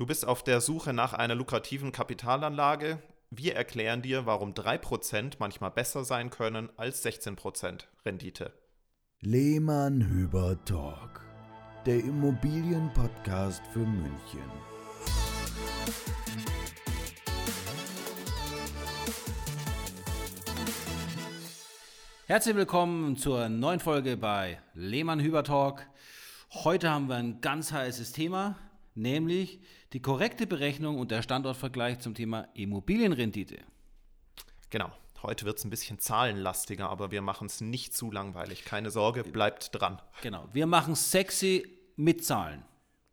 Du bist auf der Suche nach einer lukrativen Kapitalanlage. Wir erklären dir, warum 3% manchmal besser sein können als 16% Rendite. Lehmann Hüber Talk, der Immobilienpodcast für München. Herzlich willkommen zur neuen Folge bei Lehmann Hüber Talk. Heute haben wir ein ganz heißes Thema nämlich die korrekte Berechnung und der Standortvergleich zum Thema Immobilienrendite. Genau. Heute wird es ein bisschen zahlenlastiger, aber wir machen es nicht zu langweilig. Keine Sorge, bleibt dran. Genau. Wir machen sexy mit Zahlen,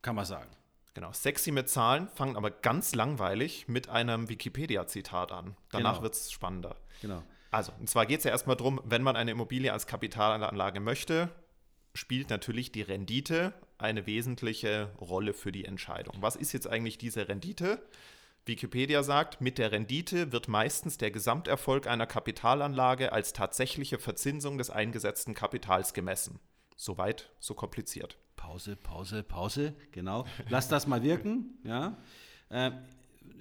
kann man sagen. Genau, sexy mit Zahlen, fangen aber ganz langweilig mit einem Wikipedia-Zitat an. Danach genau. wird es spannender. Genau. Also, und zwar geht es ja erstmal darum, wenn man eine Immobilie als Kapitalanlage möchte, spielt natürlich die Rendite eine wesentliche Rolle für die Entscheidung. Was ist jetzt eigentlich diese Rendite? Wikipedia sagt, mit der Rendite wird meistens der Gesamterfolg einer Kapitalanlage als tatsächliche Verzinsung des eingesetzten Kapitals gemessen. Soweit, so kompliziert. Pause, Pause, Pause, genau. Lass das mal wirken. Ja. Äh,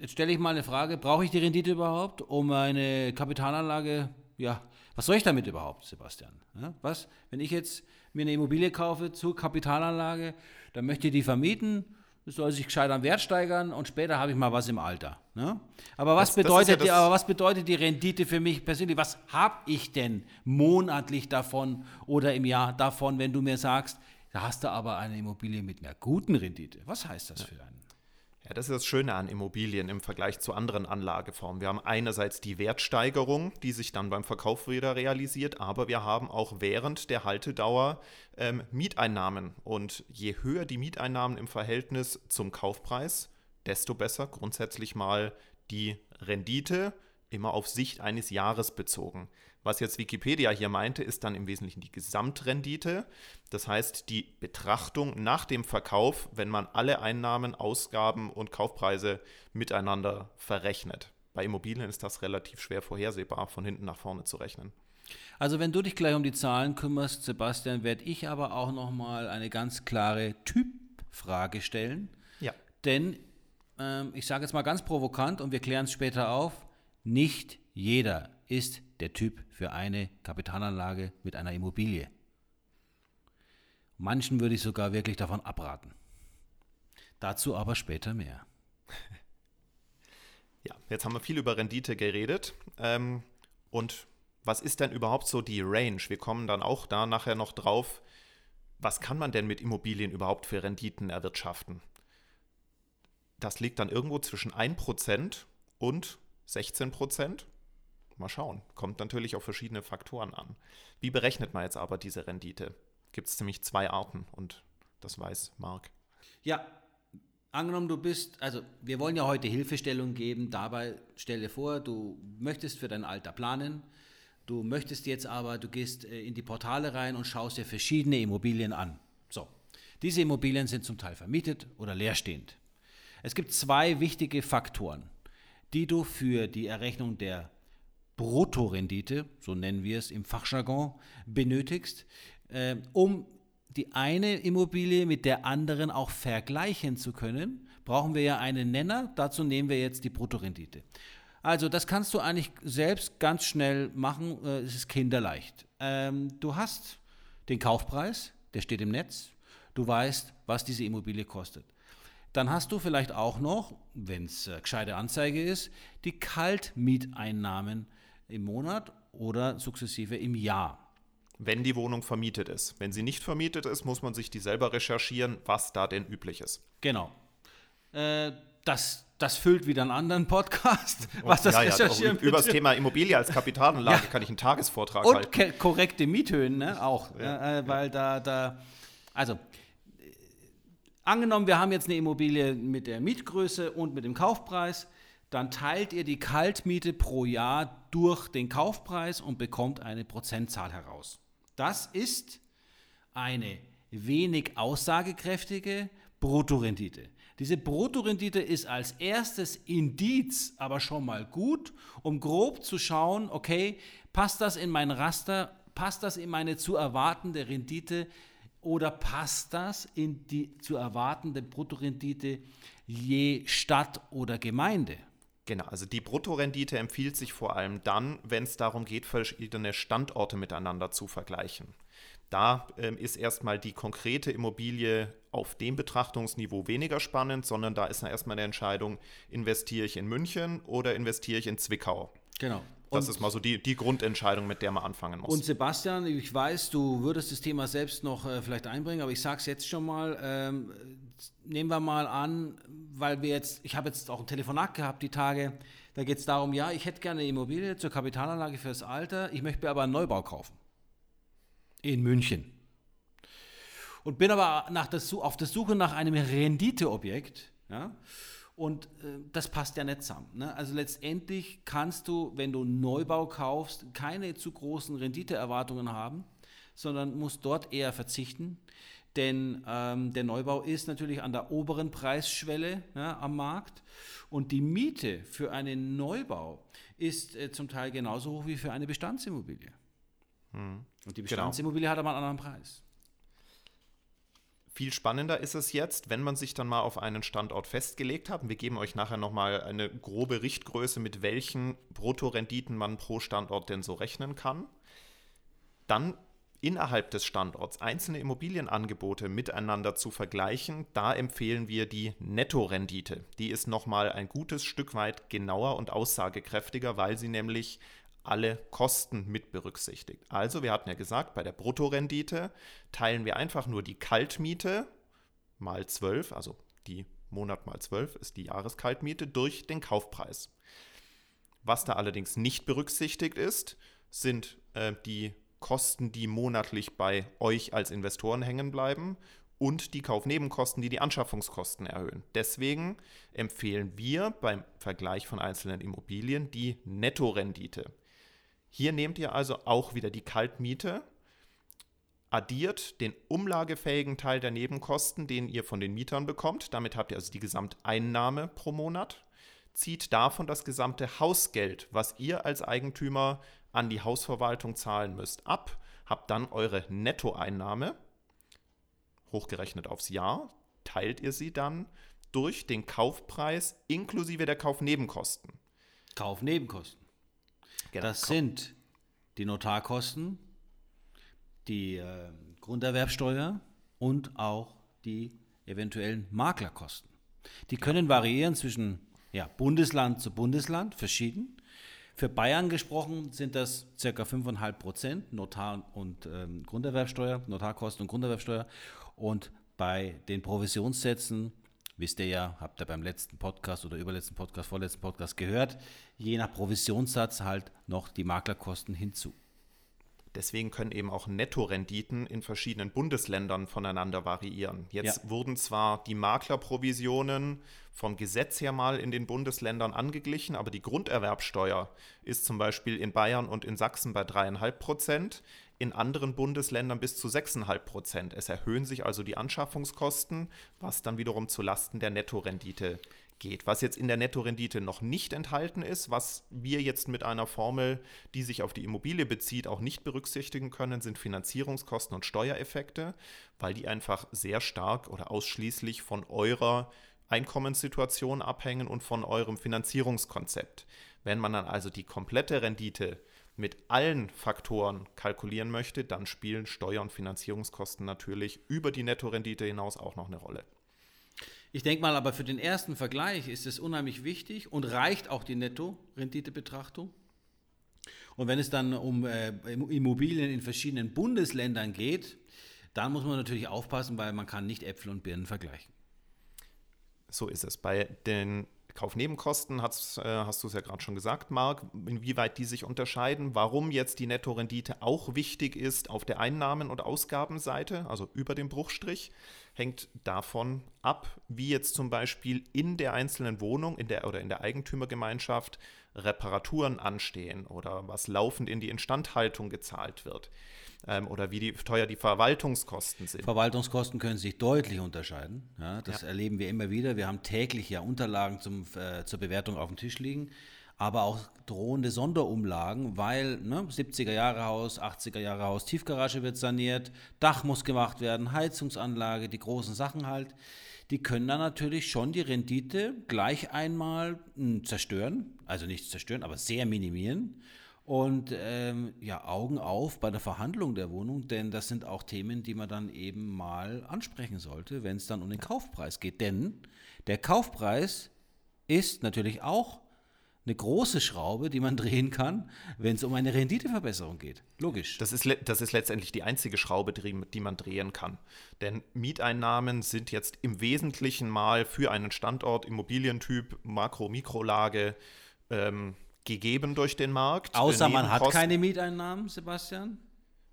jetzt stelle ich mal eine Frage: Brauche ich die Rendite überhaupt, um eine Kapitalanlage, ja, was soll ich damit überhaupt, Sebastian? Ja, was, wenn ich jetzt mir eine Immobilie kaufe zur Kapitalanlage, dann möchte ich die vermieten, das soll sich gescheit am Wert steigern und später habe ich mal was im Alter. Ne? Aber, was das, bedeutet das ja die, aber was bedeutet die Rendite für mich persönlich? Was habe ich denn monatlich davon oder im Jahr davon, wenn du mir sagst, da hast du aber eine Immobilie mit einer guten Rendite? Was heißt das ja. für einen? Ja, das ist das Schöne an Immobilien im Vergleich zu anderen Anlageformen. Wir haben einerseits die Wertsteigerung, die sich dann beim Verkauf wieder realisiert, aber wir haben auch während der Haltedauer ähm, Mieteinnahmen. Und je höher die Mieteinnahmen im Verhältnis zum Kaufpreis, desto besser grundsätzlich mal die Rendite, immer auf Sicht eines Jahres bezogen. Was jetzt Wikipedia hier meinte, ist dann im Wesentlichen die Gesamtrendite. Das heißt, die Betrachtung nach dem Verkauf, wenn man alle Einnahmen, Ausgaben und Kaufpreise miteinander verrechnet. Bei Immobilien ist das relativ schwer vorhersehbar, von hinten nach vorne zu rechnen. Also wenn du dich gleich um die Zahlen kümmerst, Sebastian, werde ich aber auch nochmal eine ganz klare Typfrage stellen. Ja. Denn ähm, ich sage jetzt mal ganz provokant und wir klären es später auf, nicht jeder ist der Typ für eine Kapitalanlage mit einer Immobilie. Manchen würde ich sogar wirklich davon abraten. Dazu aber später mehr. Ja, jetzt haben wir viel über Rendite geredet. Ähm, und was ist denn überhaupt so die Range? Wir kommen dann auch da nachher noch drauf. Was kann man denn mit Immobilien überhaupt für Renditen erwirtschaften? Das liegt dann irgendwo zwischen 1% und 16%. Mal schauen. Kommt natürlich auf verschiedene Faktoren an. Wie berechnet man jetzt aber diese Rendite? Gibt es nämlich zwei Arten und das weiß Marc. Ja, angenommen du bist, also wir wollen ja heute Hilfestellung geben, dabei stelle vor, du möchtest für dein Alter planen, du möchtest jetzt aber, du gehst äh, in die Portale rein und schaust dir verschiedene Immobilien an. So, diese Immobilien sind zum Teil vermietet oder leerstehend. Es gibt zwei wichtige Faktoren, die du für die Errechnung der Bruttorendite, so nennen wir es im Fachjargon, benötigst, äh, um die eine Immobilie mit der anderen auch vergleichen zu können, brauchen wir ja einen Nenner. Dazu nehmen wir jetzt die Bruttorendite. Also das kannst du eigentlich selbst ganz schnell machen. Äh, es ist kinderleicht. Ähm, du hast den Kaufpreis, der steht im Netz. Du weißt, was diese Immobilie kostet. Dann hast du vielleicht auch noch, wenn es äh, gescheite Anzeige ist, die Kaltmieteinnahmen im Monat oder sukzessive im Jahr. Wenn die Wohnung vermietet ist. Wenn sie nicht vermietet ist, muss man sich die selber recherchieren, was da denn üblich ist. Genau. Äh, das, das füllt wieder einen anderen Podcast, was das ja, Recherchieren ja, Über das Thema Immobilie als Kapitalanlage ja. kann ich einen Tagesvortrag Und halten. Und korrekte Miethöhen ne? auch. Ja, äh, weil da, da, also äh, angenommen, wir haben jetzt eine Immobilie mit der Mietgröße und mit dem Kaufpreis dann teilt ihr die Kaltmiete pro Jahr durch den Kaufpreis und bekommt eine Prozentzahl heraus. Das ist eine wenig aussagekräftige Bruttorendite. Diese Bruttorendite ist als erstes Indiz aber schon mal gut, um grob zu schauen, okay, passt das in mein Raster, passt das in meine zu erwartende Rendite oder passt das in die zu erwartende Bruttorendite je Stadt oder Gemeinde? Genau, also die Bruttorendite empfiehlt sich vor allem dann, wenn es darum geht, verschiedene Standorte miteinander zu vergleichen. Da ähm, ist erstmal die konkrete Immobilie auf dem Betrachtungsniveau weniger spannend, sondern da ist dann erstmal eine Entscheidung, investiere ich in München oder investiere ich in Zwickau. Genau. Das ist mal so die, die Grundentscheidung, mit der man anfangen muss. Und Sebastian, ich weiß, du würdest das Thema selbst noch äh, vielleicht einbringen, aber ich sage es jetzt schon mal. Ähm, nehmen wir mal an, weil wir jetzt, ich habe jetzt auch ein Telefonat gehabt die Tage, da geht es darum, ja, ich hätte gerne eine Immobilie zur Kapitalanlage fürs Alter, ich möchte mir aber einen Neubau kaufen. In München. Und bin aber nach der, auf der Suche nach einem Renditeobjekt, ja, und äh, das passt ja nicht zusammen. Ne? Also letztendlich kannst du, wenn du Neubau kaufst, keine zu großen Renditeerwartungen haben, sondern musst dort eher verzichten. Denn ähm, der Neubau ist natürlich an der oberen Preisschwelle ja, am Markt und die Miete für einen Neubau ist äh, zum Teil genauso hoch wie für eine Bestandsimmobilie. Hm. Und die genau. Bestandsimmobilie genau. hat aber einen anderen Preis. Viel spannender ist es jetzt, wenn man sich dann mal auf einen Standort festgelegt hat. Wir geben euch nachher nochmal eine grobe Richtgröße, mit welchen Bruttorenditen man pro Standort denn so rechnen kann. Dann innerhalb des Standorts einzelne Immobilienangebote miteinander zu vergleichen, da empfehlen wir die Nettorendite. Die ist nochmal ein gutes Stück weit genauer und aussagekräftiger, weil sie nämlich alle Kosten mit berücksichtigt. Also, wir hatten ja gesagt, bei der Bruttorendite teilen wir einfach nur die Kaltmiete mal 12, also die Monat mal 12 ist die Jahreskaltmiete, durch den Kaufpreis. Was da allerdings nicht berücksichtigt ist, sind äh, die Kosten, die monatlich bei euch als Investoren hängen bleiben und die Kaufnebenkosten, die die Anschaffungskosten erhöhen. Deswegen empfehlen wir beim Vergleich von einzelnen Immobilien die Nettorendite. Hier nehmt ihr also auch wieder die Kaltmiete, addiert den umlagefähigen Teil der Nebenkosten, den ihr von den Mietern bekommt. Damit habt ihr also die Gesamteinnahme pro Monat. Zieht davon das gesamte Hausgeld, was ihr als Eigentümer an die Hausverwaltung zahlen müsst, ab. Habt dann eure Nettoeinnahme, hochgerechnet aufs Jahr, teilt ihr sie dann durch den Kaufpreis inklusive der Kaufnebenkosten. Kaufnebenkosten. Genau. Das sind die Notarkosten, die äh, Grunderwerbsteuer und auch die eventuellen Maklerkosten. Die können variieren zwischen ja, Bundesland zu Bundesland, verschieden. Für Bayern gesprochen sind das ca. 5,5 Prozent Notar- und ähm, Grunderwerbsteuer, Notarkosten und Grunderwerbsteuer. Und bei den Provisionssätzen wisst ihr ja, habt ihr beim letzten Podcast oder überletzten Podcast, vorletzten Podcast gehört, je nach Provisionssatz halt noch die Maklerkosten hinzu. Deswegen können eben auch Nettorenditen in verschiedenen Bundesländern voneinander variieren. Jetzt ja. wurden zwar die Maklerprovisionen vom Gesetz her mal in den Bundesländern angeglichen, aber die Grunderwerbsteuer ist zum Beispiel in Bayern und in Sachsen bei dreieinhalb Prozent in anderen Bundesländern bis zu 6,5 Prozent. Es erhöhen sich also die Anschaffungskosten, was dann wiederum zu Lasten der Nettorendite geht. Was jetzt in der Nettorendite noch nicht enthalten ist, was wir jetzt mit einer Formel, die sich auf die Immobilie bezieht, auch nicht berücksichtigen können, sind Finanzierungskosten und Steuereffekte, weil die einfach sehr stark oder ausschließlich von eurer Einkommenssituation abhängen und von eurem Finanzierungskonzept. Wenn man dann also die komplette Rendite mit allen Faktoren kalkulieren möchte, dann spielen Steuer- und Finanzierungskosten natürlich über die Nettorendite hinaus auch noch eine Rolle. Ich denke mal, aber für den ersten Vergleich ist es unheimlich wichtig und reicht auch die Netto-Rendite-Betrachtung. Und wenn es dann um äh, Immobilien in verschiedenen Bundesländern geht, dann muss man natürlich aufpassen, weil man kann nicht Äpfel und Birnen vergleichen. So ist es. Bei den Kaufnebenkosten hast, äh, hast du es ja gerade schon gesagt, Marc, inwieweit die sich unterscheiden, warum jetzt die Nettorendite auch wichtig ist auf der Einnahmen- und Ausgabenseite, also über dem Bruchstrich, hängt davon ab, wie jetzt zum Beispiel in der einzelnen Wohnung in der, oder in der Eigentümergemeinschaft Reparaturen anstehen oder was laufend in die Instandhaltung gezahlt wird ähm, oder wie die, teuer die Verwaltungskosten sind. Verwaltungskosten können sich deutlich unterscheiden. Ja, das ja. erleben wir immer wieder. Wir haben täglich ja Unterlagen zum, äh, zur Bewertung auf dem Tisch liegen. aber auch drohende Sonderumlagen, weil ne, 70er Jahre Haus, 80er Jahre Haus, Tiefgarage wird saniert, Dach muss gemacht werden, Heizungsanlage, die großen Sachen halt. Die können dann natürlich schon die Rendite gleich einmal mh, hm, zerstören, also nicht zerstören, aber sehr minimieren. Und ähm, ja, Augen auf bei der Verhandlung der Wohnung, denn das sind auch Themen, die man dann eben mal ansprechen sollte, wenn es dann um den Kaufpreis geht. Denn der Kaufpreis ist natürlich auch eine große Schraube, die man drehen kann, wenn es um eine Renditeverbesserung geht. Logisch. Das ist, das ist letztendlich die einzige Schraube, die man drehen kann. Denn Mieteinnahmen sind jetzt im Wesentlichen mal für einen Standort, Immobilientyp, Makro-Mikrolage ähm, gegeben durch den Markt. Außer man hat keine Mieteinnahmen, Sebastian?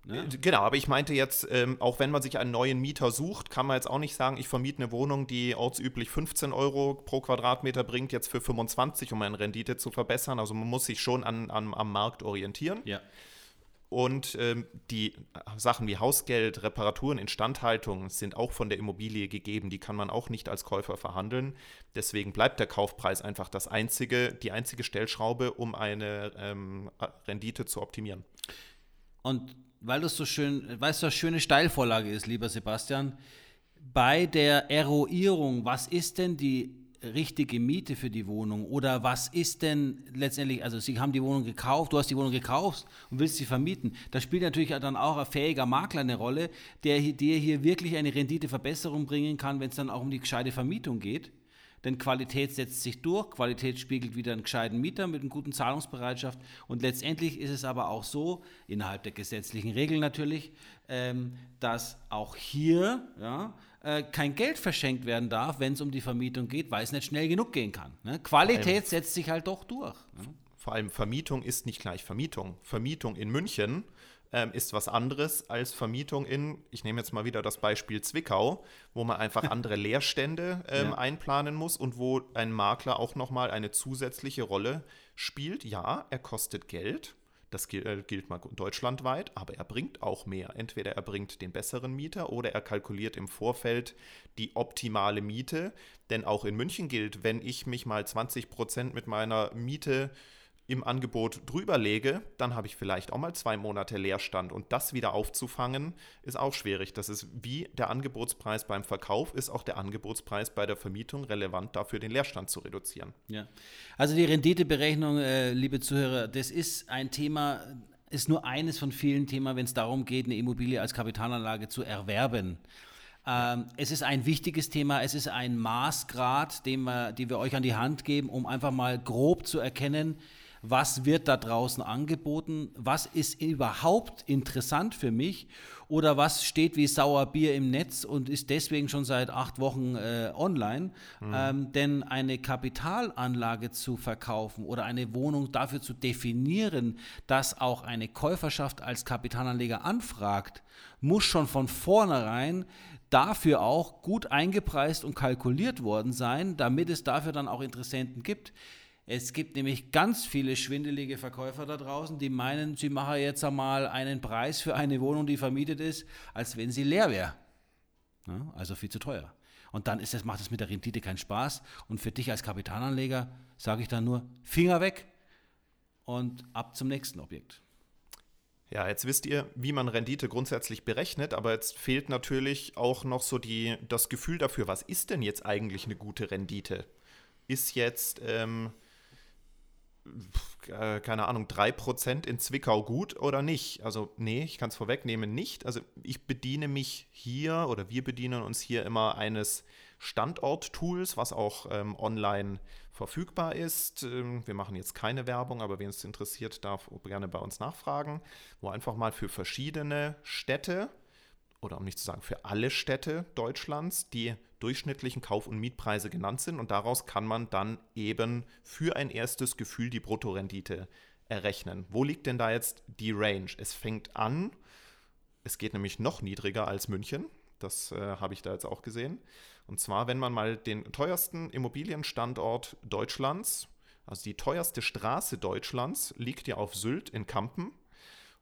Ne? Genau, aber ich meinte jetzt, ähm, auch wenn man sich einen neuen Mieter sucht, kann man jetzt auch nicht sagen, ich vermiete eine Wohnung, die ortsüblich 15 Euro pro Quadratmeter bringt, jetzt für 25, um meine Rendite zu verbessern. Also man muss sich schon an, an am Markt orientieren. Ja. Und ähm, die Sachen wie Hausgeld, Reparaturen, Instandhaltung sind auch von der Immobilie gegeben. Die kann man auch nicht als Käufer verhandeln. Deswegen bleibt der Kaufpreis einfach das einzige, die einzige Stellschraube, um eine ähm, Rendite zu optimieren. Und weil das so schön, weißt du, was schöne Steilvorlage ist, lieber Sebastian, bei der Eroierung, was ist denn die richtige Miete für die Wohnung? Oder was ist denn letztendlich, also Sie haben die Wohnung gekauft, du hast die Wohnung gekauft und willst sie vermieten. Da spielt natürlich dann auch ein fähiger Makler eine Rolle, der dir hier wirklich eine Renditeverbesserung bringen kann, wenn es dann auch um die gescheite Vermietung geht. Denn Qualität setzt sich durch, Qualität spiegelt wieder einen gescheiten Mieter mit einer guten Zahlungsbereitschaft. Und letztendlich ist es aber auch so, innerhalb der gesetzlichen Regeln natürlich, ähm, dass auch hier ja, äh, kein Geld verschenkt werden darf, wenn es um die Vermietung geht, weil es nicht schnell genug gehen kann. Ne? Qualität setzt sich halt doch durch. Ne? Vor allem Vermietung ist nicht gleich Vermietung. Vermietung in München ähm, ist was anderes als Vermietung in, ich nehme jetzt mal wieder das Beispiel Zwickau, wo man einfach andere Leerstände ähm, ja. einplanen muss und wo ein Makler auch nochmal eine zusätzliche Rolle spielt. Ja, er kostet Geld. Das gilt, äh, gilt mal deutschlandweit, aber er bringt auch mehr. Entweder er bringt den besseren Mieter oder er kalkuliert im Vorfeld die optimale Miete. Denn auch in München gilt, wenn ich mich mal 20 Prozent mit meiner Miete im Angebot drüber lege, dann habe ich vielleicht auch mal zwei Monate Leerstand. Und das wieder aufzufangen, ist auch schwierig. Das ist wie der Angebotspreis beim Verkauf, ist auch der Angebotspreis bei der Vermietung relevant dafür, den Leerstand zu reduzieren. Ja. Also die Renditeberechnung, äh, liebe Zuhörer, das ist ein Thema, ist nur eines von vielen Themen, wenn es darum geht, eine Immobilie als Kapitalanlage zu erwerben. Ähm, es ist ein wichtiges Thema, es ist ein Maßgrad, den wir, den wir euch an die Hand geben, um einfach mal grob zu erkennen, was wird da draußen angeboten, was ist überhaupt interessant für mich oder was steht wie Sauerbier im Netz und ist deswegen schon seit acht Wochen äh, online. Mhm. Ähm, denn eine Kapitalanlage zu verkaufen oder eine Wohnung dafür zu definieren, dass auch eine Käuferschaft als Kapitalanleger anfragt, muss schon von vornherein dafür auch gut eingepreist und kalkuliert worden sein, damit es dafür dann auch Interessenten gibt. Es gibt nämlich ganz viele schwindelige Verkäufer da draußen, die meinen, sie machen jetzt einmal einen Preis für eine Wohnung, die vermietet ist, als wenn sie leer wäre. Ja, also viel zu teuer. Und dann ist das, macht es mit der Rendite keinen Spaß. Und für dich als Kapitalanleger sage ich dann nur Finger weg und ab zum nächsten Objekt. Ja, jetzt wisst ihr, wie man Rendite grundsätzlich berechnet, aber jetzt fehlt natürlich auch noch so die, das Gefühl dafür, was ist denn jetzt eigentlich eine gute Rendite? Ist jetzt ähm, äh, keine Ahnung, 3% in Zwickau gut oder nicht? Also, nee, ich kann es vorwegnehmen, nicht. Also, ich bediene mich hier oder wir bedienen uns hier immer eines Standort-Tools, was auch ähm, online verfügbar ist. Ähm, wir machen jetzt keine Werbung, aber wen es interessiert, darf gerne bei uns nachfragen, wo einfach mal für verschiedene Städte oder um nicht zu sagen für alle Städte Deutschlands die durchschnittlichen Kauf- und Mietpreise genannt sind und daraus kann man dann eben für ein erstes Gefühl die Bruttorendite errechnen. Wo liegt denn da jetzt die Range? Es fängt an, es geht nämlich noch niedriger als München, das äh, habe ich da jetzt auch gesehen. Und zwar, wenn man mal den teuersten Immobilienstandort Deutschlands, also die teuerste Straße Deutschlands, liegt ja auf Sylt in Kampen.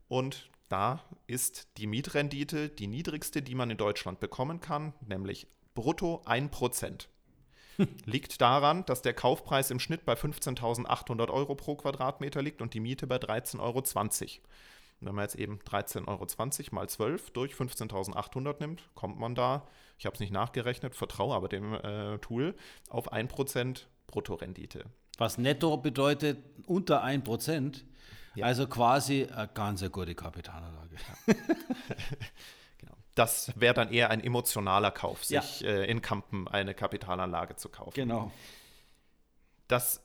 Und da ist die Mietrendite die niedrigste, die man in Deutschland bekommen kann, nämlich brutto 1%. liegt daran, dass der Kaufpreis im Schnitt bei 15.800 Euro pro Quadratmeter liegt und die Miete bei 13,20 Euro. Und wenn man jetzt eben 13,20 Euro mal 12 durch 15.800 nimmt, kommt man da, ich habe es nicht nachgerechnet, vertraue aber dem äh, Tool, auf 1% Bruttorendite. Was netto bedeutet unter 1%, ja. also quasi eine ganz gute Kapitalanlage. Ja. genau. Das wäre dann eher ein emotionaler Kauf, sich ja. äh, in Kampen eine Kapitalanlage zu kaufen. Genau. Das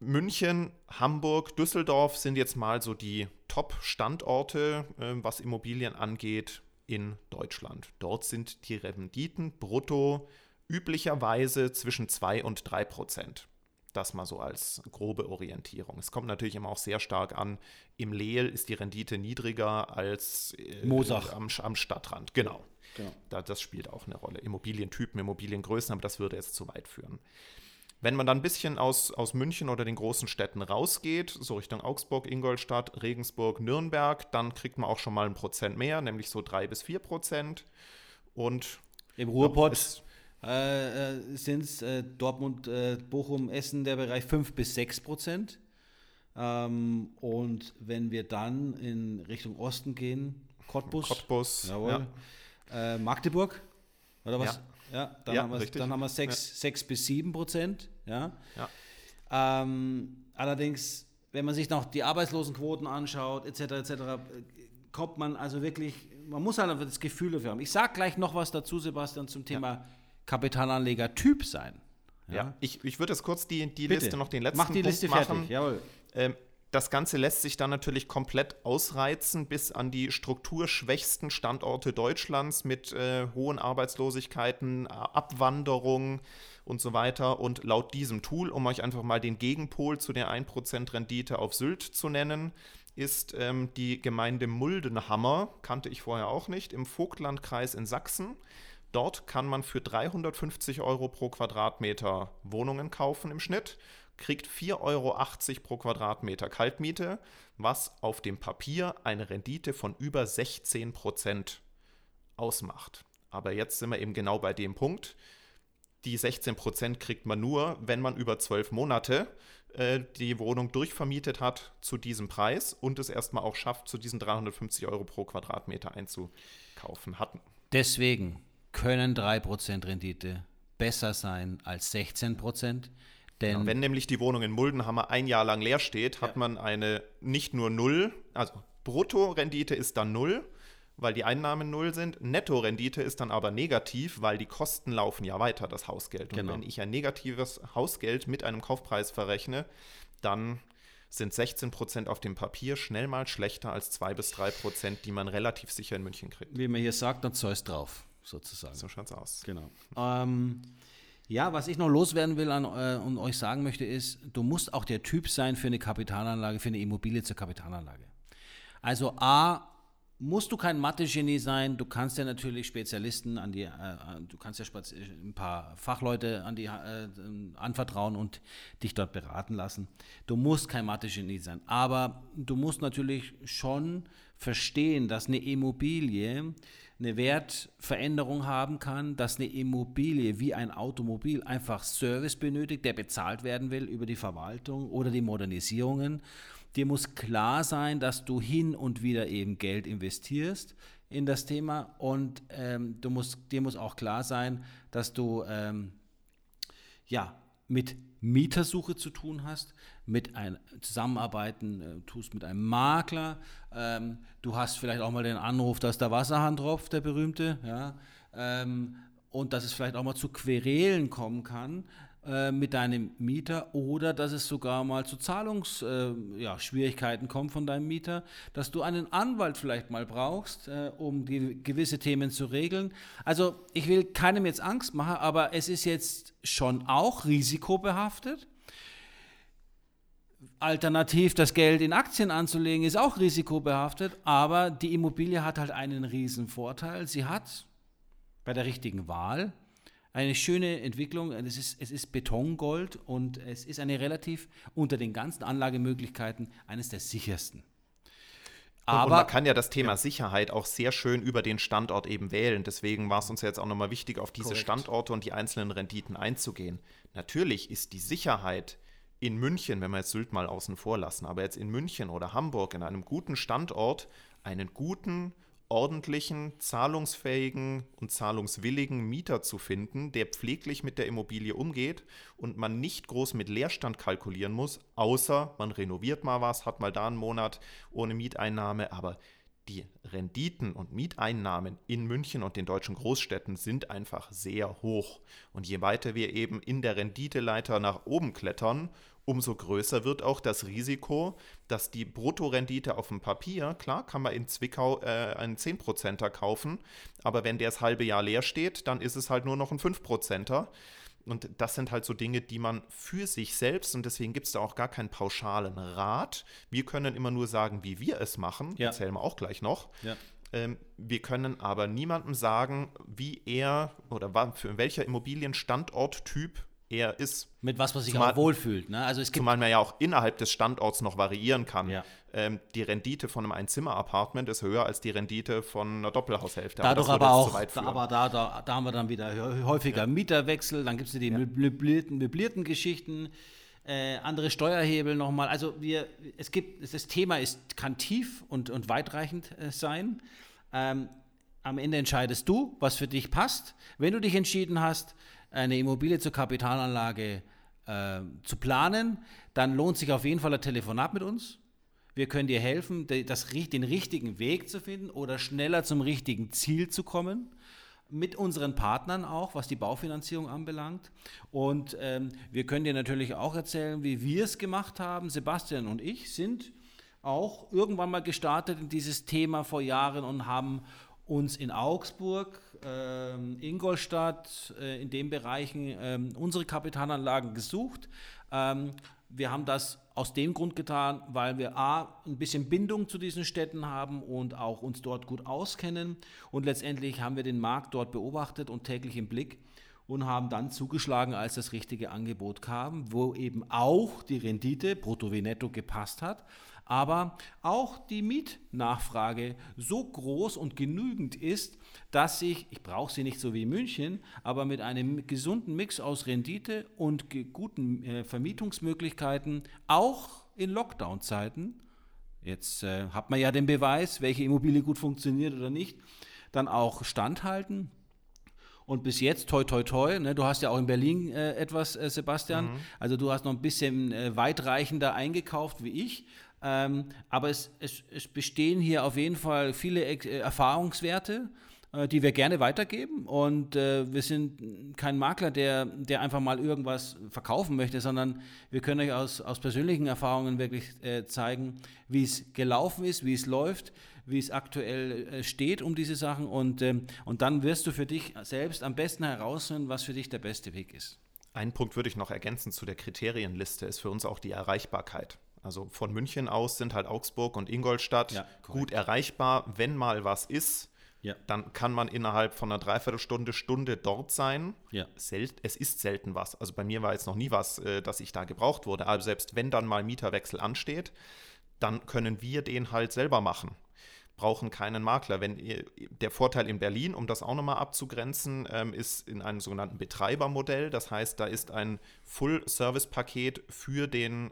München, Hamburg, Düsseldorf sind jetzt mal so die Top-Standorte, äh, was Immobilien angeht, in Deutschland. Dort sind die Renditen brutto üblicherweise zwischen 2 und 3 Prozent. Das mal so als grobe Orientierung. Es kommt natürlich immer auch sehr stark an, im Lehl ist die Rendite niedriger als äh, Mosach. Am, am, Stadtrand. Genau. genau. Da, das spielt auch eine Rolle. Immobilientypen, Immobiliengrößen, aber das würde jetzt zu weit führen. Wenn man dann ein bisschen aus, aus München oder den großen Städten rausgeht, so Richtung Augsburg, Ingolstadt, Regensburg, Nürnberg, dann kriegt man auch schon mal ein Prozent mehr, nämlich so drei bis vier Prozent. Und im Ruhrpott äh, äh sind es äh, Dortmund, äh, Bochum, Essen der Bereich fünf bis sechs Prozent. Ähm, und wenn wir dann in Richtung Osten gehen, Cottbus, Cottbus jawohl, ja. Äh, Magdeburg, oder was? Ja. Ja, dann, ja, haben, wir, dann haben wir 6, ja. bis 7 Prozent. Ja. Ähm, allerdings, wenn man sich noch die Arbeitslosenquoten anschaut, etc., etc., kommt man also wirklich, man muss halt das Gefühl dafür haben. Ich sage gleich noch was dazu, Sebastian, zum Thema. Kapitalanleger-Typ sein. Ja, ja. ich, ich würde jetzt kurz die, die Liste noch den letzten Mach die Punkt Liste machen. fertig, jawohl. Ähm, das Ganze lässt sich dann natürlich komplett ausreizen bis an die strukturschwächsten Standorte Deutschlands mit äh, hohen Arbeitslosigkeiten, Abwanderung und so weiter. Und laut diesem Tool, um euch einfach mal den Gegenpol zu der 1% Rendite auf Sylt zu nennen, ist ähm, die Gemeinde Muldenhammer, kannte ich vorher auch nicht, im Vogtlandkreis in Sachsen. Dort kann man für 350 Euro pro Quadratmeter Wohnungen kaufen im Schnitt kriegt 4,80 Euro pro Quadratmeter Kaltmiete, was auf dem Papier eine Rendite von über 16 Prozent ausmacht. Aber jetzt sind wir eben genau bei dem Punkt. Die 16 Prozent kriegt man nur, wenn man über zwölf Monate äh, die Wohnung durchvermietet hat zu diesem Preis und es erstmal auch schafft, zu diesen 350 Euro pro Quadratmeter einzukaufen. Hatten. Deswegen können 3% Rendite besser sein als 16 Prozent. Denn genau, wenn nämlich die Wohnung in Muldenhammer ein Jahr lang leer steht, hat ja. man eine nicht nur Null, also Bruttorendite ist dann Null, weil die Einnahmen Null sind. Nettorendite ist dann aber negativ, weil die Kosten laufen ja weiter, das Hausgeld. Und genau. wenn ich ein negatives Hausgeld mit einem Kaufpreis verrechne, dann sind 16 Prozent auf dem Papier schnell mal schlechter als 2 bis 3 Prozent, die man relativ sicher in München kriegt. Wie man hier sagt, dann Zeus drauf, sozusagen. So schaut's aus. Genau. Ähm, ja, was ich noch loswerden will an, äh, und euch sagen möchte, ist, du musst auch der Typ sein für eine Kapitalanlage, für eine Immobilie zur Kapitalanlage. Also A, musst du kein Mathe-Genie sein, du kannst ja natürlich Spezialisten an die, äh, du kannst ja ein paar Fachleute an die äh, anvertrauen und dich dort beraten lassen. Du musst kein Mathe-Genie sein, aber du musst natürlich schon verstehen, dass eine Immobilie eine Wertveränderung haben kann, dass eine Immobilie wie ein Automobil einfach Service benötigt, der bezahlt werden will über die Verwaltung oder die Modernisierungen. Dir muss klar sein, dass du hin und wieder eben Geld investierst in das Thema und ähm, du musst, dir muss auch klar sein, dass du ähm, ja, mit Mietersuche zu tun hast, mit einem Zusammenarbeiten äh, tust mit einem Makler, ähm, du hast vielleicht auch mal den Anruf, dass der Wasserhahn tropft, der berühmte, ja, ähm, und dass es vielleicht auch mal zu Querelen kommen kann äh, mit deinem Mieter oder dass es sogar mal zu Zahlungsschwierigkeiten äh, ja, kommt von deinem Mieter, dass du einen Anwalt vielleicht mal brauchst, äh, um gewisse Themen zu regeln. Also ich will keinem jetzt Angst machen, aber es ist jetzt schon auch risikobehaftet. Alternativ das Geld in Aktien anzulegen, ist auch risikobehaftet, aber die Immobilie hat halt einen riesen Vorteil. Sie hat bei der richtigen Wahl eine schöne Entwicklung. Es ist, es ist Betongold und es ist eine relativ unter den ganzen Anlagemöglichkeiten eines der sichersten. Aber und man kann ja das Thema ja. Sicherheit auch sehr schön über den Standort eben wählen. Deswegen war es uns jetzt auch nochmal wichtig, auf diese Korrekt. Standorte und die einzelnen Renditen einzugehen. Natürlich ist die Sicherheit in München, wenn wir jetzt Sylt mal außen vor lassen, aber jetzt in München oder Hamburg in einem guten Standort einen guten ordentlichen, zahlungsfähigen und zahlungswilligen Mieter zu finden, der pfleglich mit der Immobilie umgeht und man nicht groß mit Leerstand kalkulieren muss, außer man renoviert mal was, hat mal da einen Monat ohne Mieteinnahme, aber die Renditen und Mieteinnahmen in München und den deutschen Großstädten sind einfach sehr hoch. Und je weiter wir eben in der Renditeleiter nach oben klettern, umso größer wird auch das Risiko, dass die Bruttorendite auf dem Papier, klar, kann man in Zwickau äh, einen 10%er kaufen, aber wenn der das halbe Jahr leer steht, dann ist es halt nur noch ein 5%er. Und das sind halt so Dinge, die man für sich selbst, und deswegen gibt es da auch gar keinen pauschalen Rat. Wir können immer nur sagen, wie wir es machen. Ja. Erzählen wir auch gleich noch. Ja. Ähm, wir können aber niemandem sagen, wie er oder für welcher Immobilienstandorttyp er ist. Mit was man sich zumal, auch wohlfühlt. Ne? Also es gibt zumal man ja auch innerhalb des Standorts noch variieren kann. Ja. Ähm, die Rendite von einem Einzimmer-Apartment ist höher als die Rendite von einer Doppelhaushälfte. Dadurch aber, aber auch, da, aber da, da, da, haben wir dann wieder häufiger ja. Mieterwechsel, dann gibt es die ja. möblierten, möblierten Geschichten. Äh, andere Steuerhebel nochmal. Also wir, es gibt, das Thema ist, kann tief und, und weitreichend äh, sein. Ähm, am Ende entscheidest du, was für dich passt. Wenn du dich entschieden hast, eine Immobilie zur Kapitalanlage äh, zu planen, dann lohnt sich auf jeden Fall ein Telefonat mit uns. Wir können dir helfen, das, den richtigen Weg zu finden oder schneller zum richtigen Ziel zu kommen. Mit unseren Partnern auch, was die Baufinanzierung anbelangt. Und ähm, wir können dir natürlich auch erzählen, wie wir es gemacht haben. Sebastian und ich sind auch irgendwann mal gestartet in dieses Thema vor Jahren und haben uns in Augsburg, äh, Ingolstadt, äh, in den Bereichen äh, unsere Kapitalanlagen gesucht. Ähm, wir haben das aus dem Grund getan, weil wir A, ein bisschen Bindung zu diesen Städten haben und auch uns dort gut auskennen. Und letztendlich haben wir den Markt dort beobachtet und täglich im Blick und haben dann zugeschlagen, als das richtige Angebot kam, wo eben auch die Rendite brutto wie netto gepasst hat aber auch die Mietnachfrage so groß und genügend ist, dass ich, ich brauche sie nicht so wie München, aber mit einem gesunden Mix aus Rendite und guten äh, Vermietungsmöglichkeiten, auch in Lockdown-Zeiten, jetzt äh, hat man ja den Beweis, welche Immobilie gut funktioniert oder nicht, dann auch standhalten. Und bis jetzt, toi, toi, toi, ne, du hast ja auch in Berlin äh, etwas, äh, Sebastian, mhm. also du hast noch ein bisschen äh, weitreichender eingekauft wie ich. Ähm, aber es, es, es, bestehen hier auf jeden Fall viele äh, Erfahrungswerte, äh, die wir gerne weitergeben. Und äh, wir sind kein Makler, der, der einfach mal irgendwas verkaufen möchte, sondern wir können euch aus, aus persönlichen Erfahrungen wirklich äh, zeigen, wie es gelaufen ist, wie es läuft, wie es aktuell äh, steht um diese Sachen. Und, ähm, und dann wirst du für dich selbst am besten herausfinden, was für dich der beste Weg ist. Einen Punkt würde ich noch ergänzen zu der Kriterienliste, ist für uns auch die Erreichbarkeit. Also von München aus sind halt Augsburg und Ingolstadt ja, gut erreichbar. Wenn mal was ist, ja. dann kann man innerhalb von einer Dreiviertelstunde, Stunde dort sein. Ja. Sel es ist selten was. Also bei mir war jetzt noch nie was, äh, dass ich da gebraucht wurde. Aber selbst wenn dann mal Mieterwechsel ansteht, dann können wir den halt selber machen. Brauchen keinen Makler. Wenn der Vorteil in Berlin, um das auch nochmal abzugrenzen, ähm, ist in einem sogenannten Betreibermodell. Das heißt, da ist ein Full-Service-Paket für den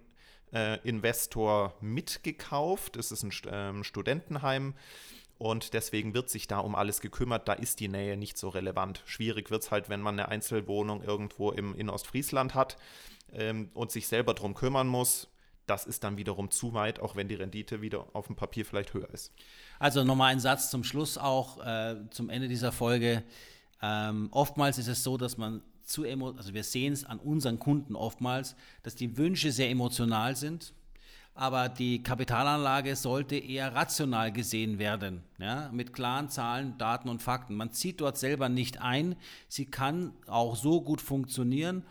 äh, Investor mitgekauft. Es ist ein ähm, Studentenheim. Und deswegen wird sich da um alles gekümmert. Da ist die Nähe nicht so relevant. Schwierig wird es halt, wenn man eine Einzelwohnung irgendwo im, in Ostfriesland hat ähm, und sich selber darum kümmern muss. Das ist dann wiederum zu weit, auch wenn die Rendite wieder auf dem Papier vielleicht höher ist. Also nochmal ein Satz zum Schluss auch, äh, zum Ende dieser Folge. Ähm, oftmals ist es so, dass man zu also wir sehen es an unseren Kunden oftmals, dass die Wünsche sehr emotional sind, aber die Kapitalanlage sollte eher rational gesehen werden, ja, mit klaren Zahlen, Daten und Fakten. Man zieht dort selber nicht ein, sie kann auch so gut funktionieren.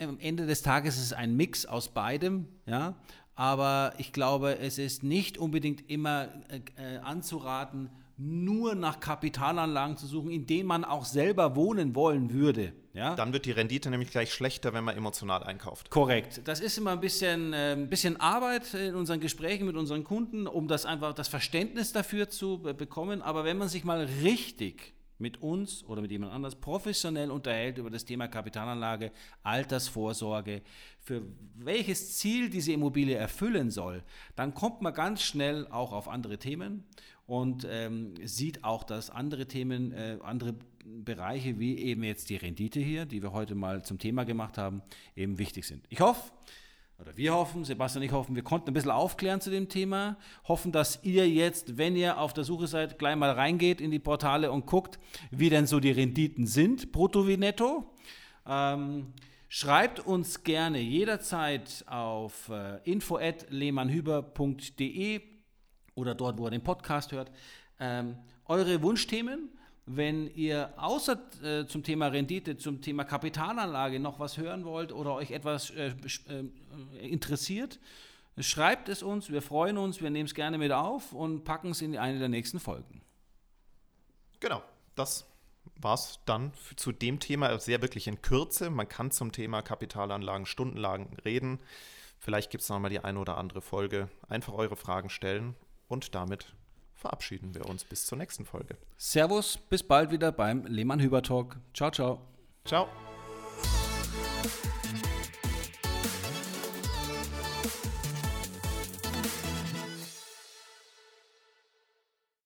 Am Ende des Tages ist es ein Mix aus beidem, ja, aber ich glaube, es ist nicht unbedingt immer äh anzuraten, nur nach Kapitalanlagen zu suchen, in denen man auch selber wohnen wollen würde. Ja? Dann wird die Rendite nämlich gleich schlechter, wenn man emotional einkauft. Korrekt. Das ist immer ein bisschen, äh, ein bisschen Arbeit in unseren Gesprächen mit unseren Kunden, um das einfach das Verständnis dafür zu bekommen. Aber wenn man sich mal richtig mit uns oder mit jemand anders professionell unterhält über das Thema Kapitalanlage, Altersvorsorge, für welches Ziel diese Immobilie erfüllen soll, dann kommt man ganz schnell auch auf andere Themen und ähm, sieht auch, dass andere Themen, äh, andere Bereiche wie eben jetzt die Rendite hier, die wir heute mal zum Thema gemacht haben, eben wichtig sind. Ich hoffe, oder wir hoffen, Sebastian und ich hoffen, wir konnten ein bisschen aufklären zu dem Thema, hoffen, dass ihr jetzt, wenn ihr auf der Suche seid, gleich mal reingeht in die Portale und guckt, wie denn so die Renditen sind, brutto wie netto. Ähm, schreibt uns gerne jederzeit auf äh, info.lehmannhüber.de oder dort, wo ihr den Podcast hört, ähm, eure Wunschthemen wenn ihr außer äh, zum Thema Rendite, zum Thema Kapitalanlage noch was hören wollt oder euch etwas äh, äh, interessiert, schreibt es uns. Wir freuen uns, wir nehmen es gerne mit auf und packen es in eine der nächsten Folgen. Genau, das war es dann zu dem Thema sehr wirklich in Kürze. Man kann zum Thema Kapitalanlagen stundenlang reden. Vielleicht gibt es noch mal die eine oder andere Folge. Einfach eure Fragen stellen und damit verabschieden wir uns bis zur nächsten Folge. Servus, bis bald wieder beim Lehmann Hüber Talk. Ciao, ciao. Ciao.